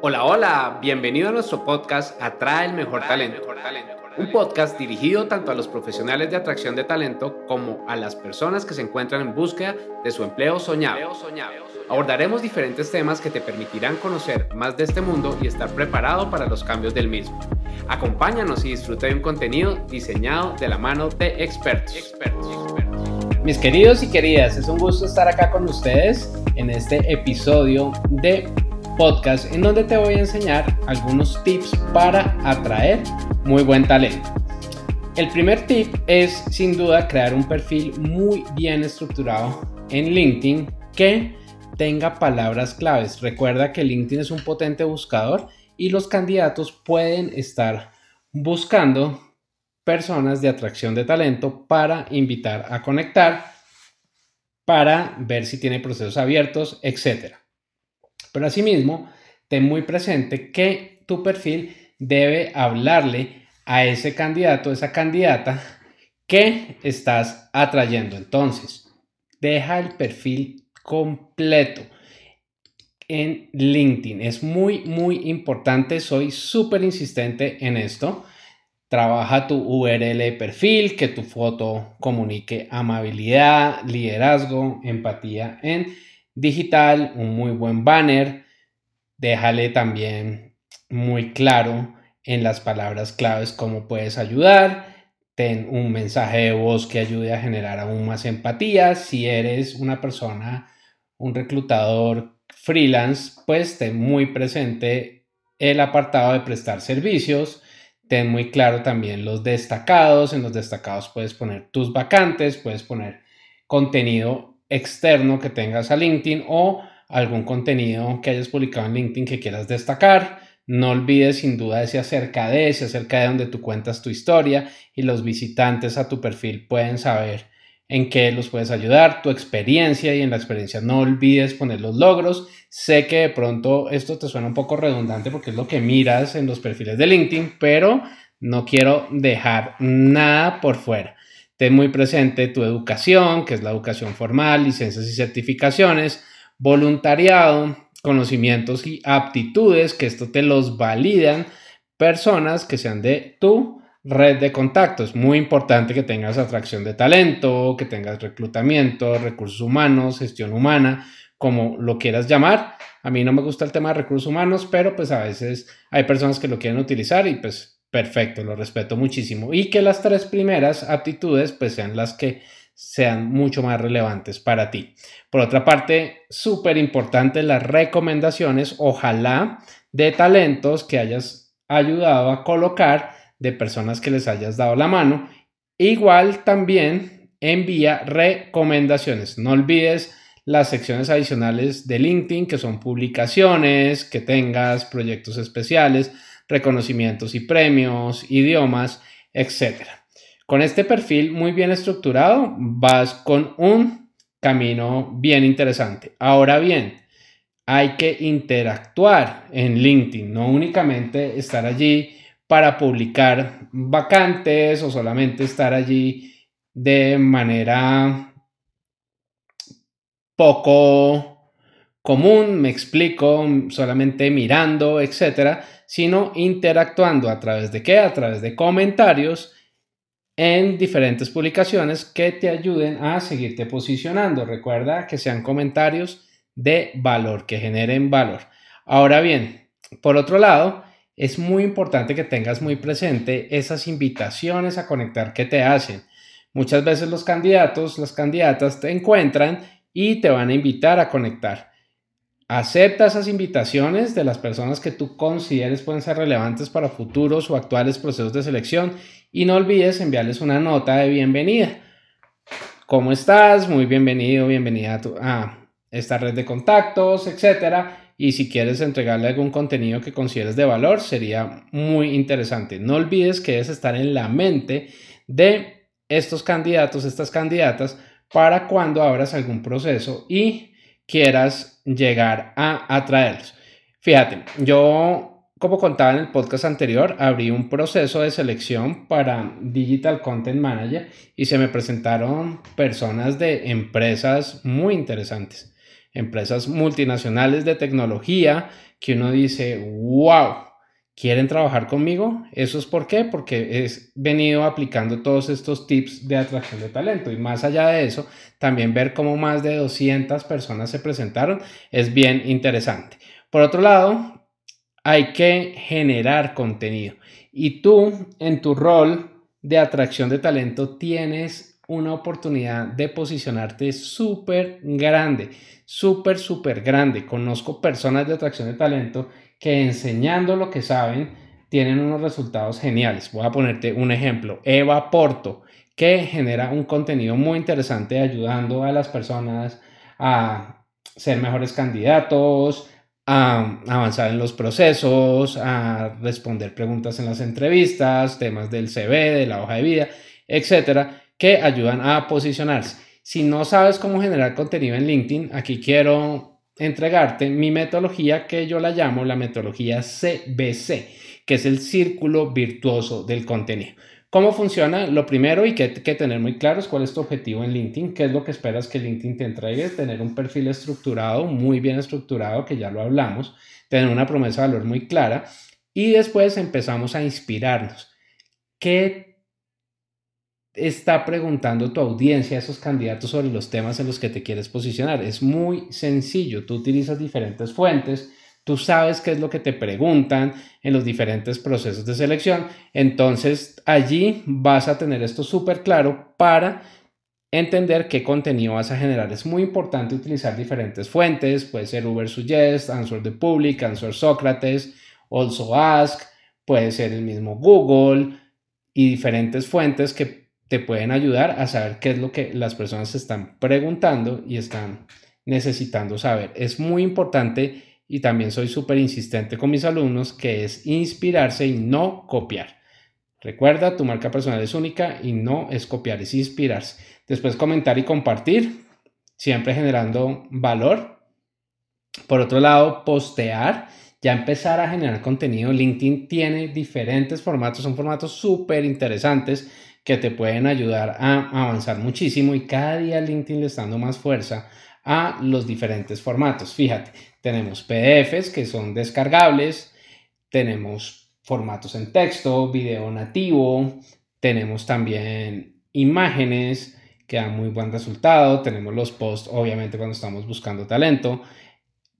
Hola, hola, bienvenido a nuestro podcast Atrae el Mejor Talento. Un podcast dirigido tanto a los profesionales de atracción de talento como a las personas que se encuentran en búsqueda de su empleo soñado. Abordaremos diferentes temas que te permitirán conocer más de este mundo y estar preparado para los cambios del mismo. Acompáñanos y disfruta de un contenido diseñado de la mano de expertos. Mis queridos y queridas, es un gusto estar acá con ustedes en este episodio de podcast en donde te voy a enseñar algunos tips para atraer muy buen talento. El primer tip es sin duda crear un perfil muy bien estructurado en LinkedIn que tenga palabras claves. Recuerda que LinkedIn es un potente buscador y los candidatos pueden estar buscando personas de atracción de talento para invitar a conectar, para ver si tiene procesos abiertos, etcétera. Pero asimismo, ten muy presente que tu perfil debe hablarle a ese candidato, esa candidata que estás atrayendo. Entonces, deja el perfil completo en LinkedIn. Es muy, muy importante. Soy súper insistente en esto. Trabaja tu URL de perfil, que tu foto comunique amabilidad, liderazgo, empatía en digital, un muy buen banner. Déjale también muy claro en las palabras claves cómo puedes ayudar. Ten un mensaje de voz que ayude a generar aún más empatía. Si eres una persona, un reclutador freelance, pues ten muy presente el apartado de prestar servicios. Ten muy claro también los destacados. En los destacados puedes poner tus vacantes, puedes poner contenido externo que tengas a LinkedIn o algún contenido que hayas publicado en LinkedIn que quieras destacar. No olvides sin duda ese acerca de ese, acerca de donde tú cuentas tu historia y los visitantes a tu perfil pueden saber en qué los puedes ayudar, tu experiencia y en la experiencia no olvides poner los logros. Sé que de pronto esto te suena un poco redundante porque es lo que miras en los perfiles de LinkedIn, pero no quiero dejar nada por fuera. Ten muy presente tu educación, que es la educación formal, licencias y certificaciones, voluntariado, conocimientos y aptitudes, que esto te los validan personas que sean de tu red de contactos. Muy importante que tengas atracción de talento, que tengas reclutamiento, recursos humanos, gestión humana, como lo quieras llamar. A mí no me gusta el tema de recursos humanos, pero pues a veces hay personas que lo quieren utilizar y pues Perfecto, lo respeto muchísimo. Y que las tres primeras aptitudes pues sean las que sean mucho más relevantes para ti. Por otra parte, súper importante las recomendaciones, ojalá de talentos que hayas ayudado a colocar, de personas que les hayas dado la mano. Igual también envía recomendaciones. No olvides las secciones adicionales de LinkedIn, que son publicaciones, que tengas proyectos especiales reconocimientos y premios, idiomas, etc. Con este perfil muy bien estructurado vas con un camino bien interesante. Ahora bien, hay que interactuar en LinkedIn, no únicamente estar allí para publicar vacantes o solamente estar allí de manera poco común, me explico, solamente mirando, etcétera, sino interactuando a través de qué? A través de comentarios en diferentes publicaciones que te ayuden a seguirte posicionando. Recuerda que sean comentarios de valor, que generen valor. Ahora bien, por otro lado, es muy importante que tengas muy presente esas invitaciones a conectar que te hacen. Muchas veces los candidatos, las candidatas te encuentran y te van a invitar a conectar. Acepta esas invitaciones de las personas que tú consideres pueden ser relevantes para futuros o actuales procesos de selección y no olvides enviarles una nota de bienvenida. ¿Cómo estás? Muy bienvenido, bienvenida a, esta red de contactos, etcétera. Y si quieres entregarle algún contenido que consideres de valor, sería muy interesante. No olvides que debes estar en la mente de estos candidatos, estas candidatas, para cuando abras algún proceso y quieras llegar a atraerlos. Fíjate, yo, como contaba en el podcast anterior, abrí un proceso de selección para Digital Content Manager y se me presentaron personas de empresas muy interesantes. empresas multinacionales de tecnología que uno dice, wow, ¿quieren trabajar conmigo? ¿Eso es por qué? Porque he venido aplicando todos estos tips de atracción de talento y más allá de eso, también ver cómo más de 200 personas se presentaron es bien interesante. Por otro lado, hay que generar contenido y tú en tu rol de atracción de talento tienes una oportunidad de posicionarte súper grande, súper, súper grande. Conozco personas de atracción de talento que enseñando lo que saben tienen unos resultados geniales. Voy a ponerte un ejemplo. Eva Porto, que genera un contenido muy interesante ayudando a las personas a ser mejores candidatos, a avanzar en los procesos, a responder preguntas en las entrevistas, temas del CV, de la hoja de vida, etcétera, que ayudan a posicionarse. Si no sabes cómo generar contenido en LinkedIn, aquí quiero entregarte mi metodología que yo la llamo la metodología CBC, que es el círculo virtuoso del contenido. ¿Cómo funciona? Lo primero y que que tener muy claro es cuál es tu objetivo en LinkedIn, qué es lo que esperas que LinkedIn te entregue, tener un perfil estructurado, muy bien estructurado, que ya lo hablamos, tener una promesa de valor muy clara y después empezamos a inspirarnos. ¿Qué está preguntando tu audiencia, esos candidatos sobre los temas en los que te quieres posicionar? Es muy sencillo, tú utilizas diferentes fuentes Tú sabes qué es lo que te preguntan en los diferentes procesos de selección. Entonces allí vas a tener esto súper claro para entender qué contenido vas a generar. Es muy importante utilizar diferentes fuentes. Puede ser Uber Suggest, Answer the Public, Answer Socrates, Also Ask. Puede ser el mismo Google y diferentes fuentes que te pueden ayudar a saber qué es lo que las personas están preguntando y están necesitando saber. Es muy importante y también soy súper insistente con mis alumnos que es inspirarse y no copiar. Recuerda, tu marca personal es única y no es copiar, es inspirarse. Después comentar y compartir, siempre generando valor. Por otro lado, postear, ya empezar a generar contenido. LinkedIn tiene diferentes formatos, son formatos súper interesantes que te pueden ayudar a avanzar muchísimo y cada día LinkedIn le está dando más fuerza a los diferentes formatos. Fíjate, tenemos PDFs que son descargables, tenemos formatos en texto, video nativo, tenemos también imágenes que dan muy buen resultado, tenemos los posts obviamente cuando estamos buscando talento,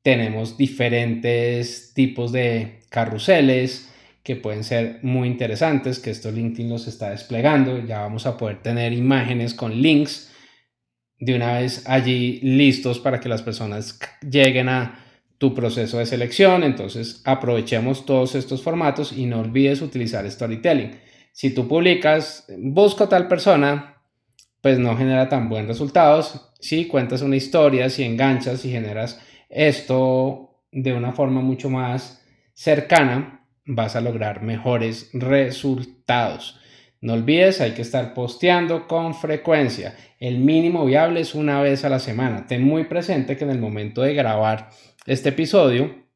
tenemos diferentes tipos de carruseles que pueden ser muy interesantes, que esto LinkedIn los está desplegando, ya vamos a poder tener imágenes con links de una vez allí listos para que las personas lleguen a tu proceso de selección. Entonces aprovechemos todos estos formatos y no olvides utilizar storytelling. Si tú publicas, busco tal persona, pues no genera tan buenos resultados. Si cuentas una historia, si enganchas y generas esto de una forma mucho más cercana, vas a lograr mejores resultados. No olvides, hay que estar posteando con frecuencia. El mínimo viable es una vez a la semana. Ten muy presente que en el momento de grabar este episodio,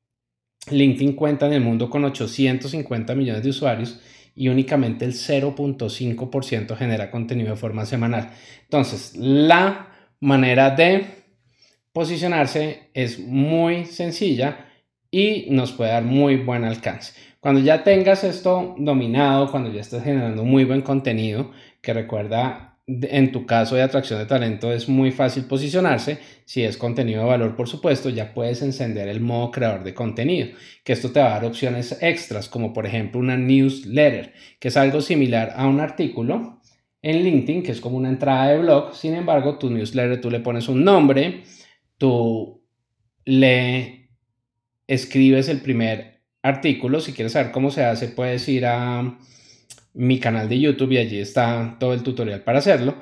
LinkedIn cuenta en el mundo con 850 millones de usuarios y únicamente el 0.5% genera contenido de forma semanal. Entonces, la manera de posicionarse es muy sencilla y nos puede dar muy buen alcance. Cuando ya tengas esto dominado, cuando ya estés generando muy buen contenido, que recuerda, en tu caso de atracción de talento es muy fácil posicionarse, si es contenido de valor, por supuesto, ya puedes encender el modo creador de contenido, que esto te va a dar opciones extras, como por ejemplo una newsletter, que es algo similar a un artículo en LinkedIn, que es como una entrada de blog, sin embargo, tu newsletter tú le pones un nombre, tú le escribes el primer artículos. Si quieres saber cómo se hace, puedes ir a mi canal de YouTube y allí está todo el tutorial para hacerlo.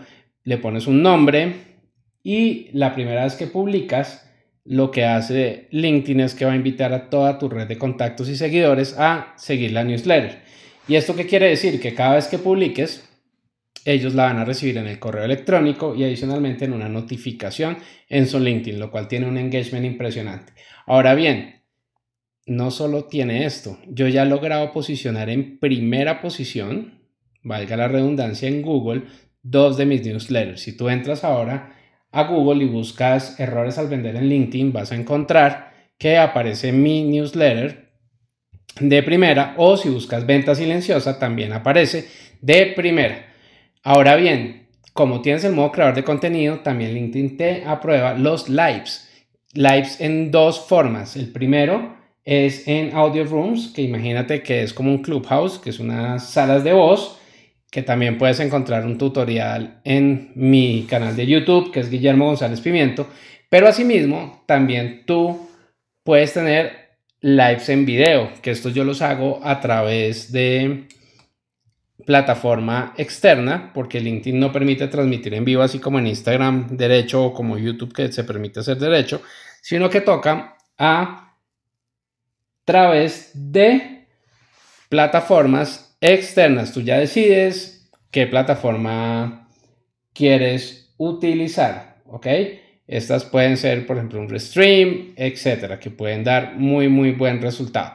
Le pones un nombre y la primera vez que publicas, lo que hace LinkedIn es que va a invitar a toda tu red de contactos y seguidores a seguir la newsletter. ¿Y esto qué quiere decir? Que cada vez que publiques, ellos la van a recibir en el correo electrónico y adicionalmente en una notificación en su LinkedIn, lo cual tiene un engagement impresionante. Ahora bien, no solo tiene esto, yo ya he logrado posicionar en primera posición, valga la redundancia, en Google, dos de mis newsletters. Si tú entras ahora a Google y buscas errores al vender en LinkedIn, vas a encontrar que aparece mi newsletter de primera o si buscas venta silenciosa también aparece de primera. Ahora bien, como tienes el modo creador de contenido, también LinkedIn te aprueba los lives. Lives en dos formas. El primero es en audio rooms, que imagínate que es como un clubhouse, que es unas salas de voz, que también puedes encontrar un tutorial en mi canal de YouTube, que es Guillermo González Pimiento. Pero asimismo, también tú puedes tener lives en video, que estos yo los hago a través de plataforma externa, porque LinkedIn no permite transmitir en vivo, así como en Instagram derecho o como YouTube que se permite hacer derecho, sino que toca a través de plataformas externas. Tú ya decides qué plataforma quieres utilizar, ¿ok? Estas pueden ser, por ejemplo, un Restream, etcétera, que pueden dar muy, muy buen resultado.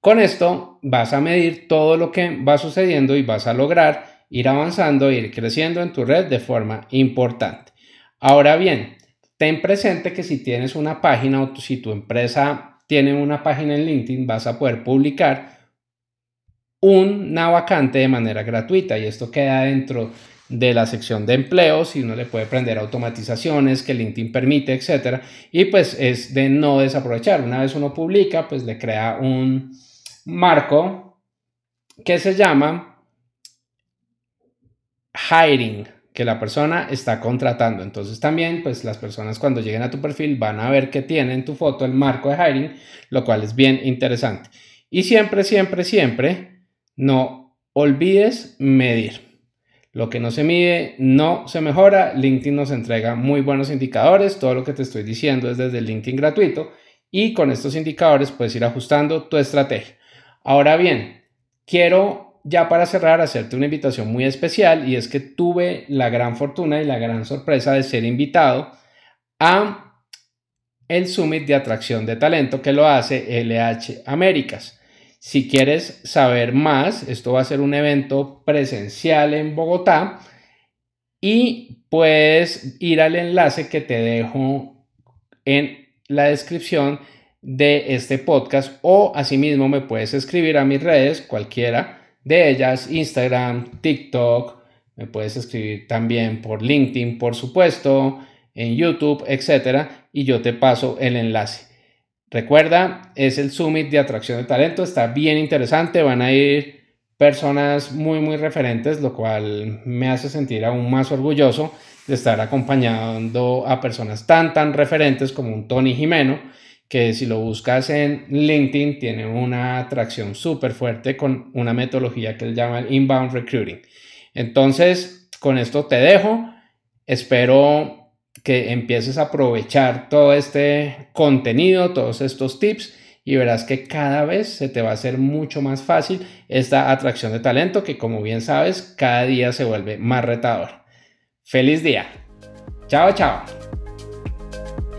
Con esto vas a medir todo lo que va sucediendo y vas a lograr ir avanzando, ir creciendo en tu red de forma importante. Ahora bien, ten presente que si tienes una página o si tu empresa tiene una página en LinkedIn, vas a poder publicar una vacante de manera gratuita y esto queda dentro de la sección de empleos y uno le puede prender automatizaciones que LinkedIn permite, etcétera. Y pues es de no desaprovechar. Una vez uno publica, pues le crea un, marco que se llama hiring, que la persona está contratando. Entonces también, pues las personas cuando lleguen a tu perfil van a ver que tiene en tu foto el marco de hiring, lo cual es bien interesante. Y siempre, siempre, siempre, no olvides medir. Lo que no se mide no se mejora. LinkedIn nos entrega muy buenos indicadores. Todo lo que te estoy diciendo es desde LinkedIn gratuito. Y con estos indicadores puedes ir ajustando tu estrategia. Ahora bien, quiero ya para cerrar hacerte una invitación muy especial y es que tuve la gran fortuna y la gran sorpresa de ser invitado a el Summit de Atracción de Talento que lo hace LH Américas. Si quieres saber más, esto va a ser un evento presencial en Bogotá y puedes ir al enlace que te dejo en la descripción de este podcast o asimismo me puedes escribir a mis redes, cualquiera de ellas, Instagram, TikTok, me puedes escribir también por LinkedIn, por supuesto, en YouTube, etcétera, y yo te paso el enlace. Recuerda, es el Summit de Atracción de Talento, está bien interesante, van a ir personas muy, muy referentes, lo cual me hace sentir aún más orgulloso de estar acompañando a personas tan, tan referentes como un Tony Jimeno que si lo buscas en LinkedIn tiene una atracción súper fuerte con una metodología que él llama el inbound recruiting. Entonces, con esto te dejo. Espero que empieces a aprovechar todo este contenido, todos estos tips y verás que cada vez se te va a hacer mucho más fácil esta atracción de talento que como bien sabes cada día se vuelve más retador. Feliz día. Chao, chao.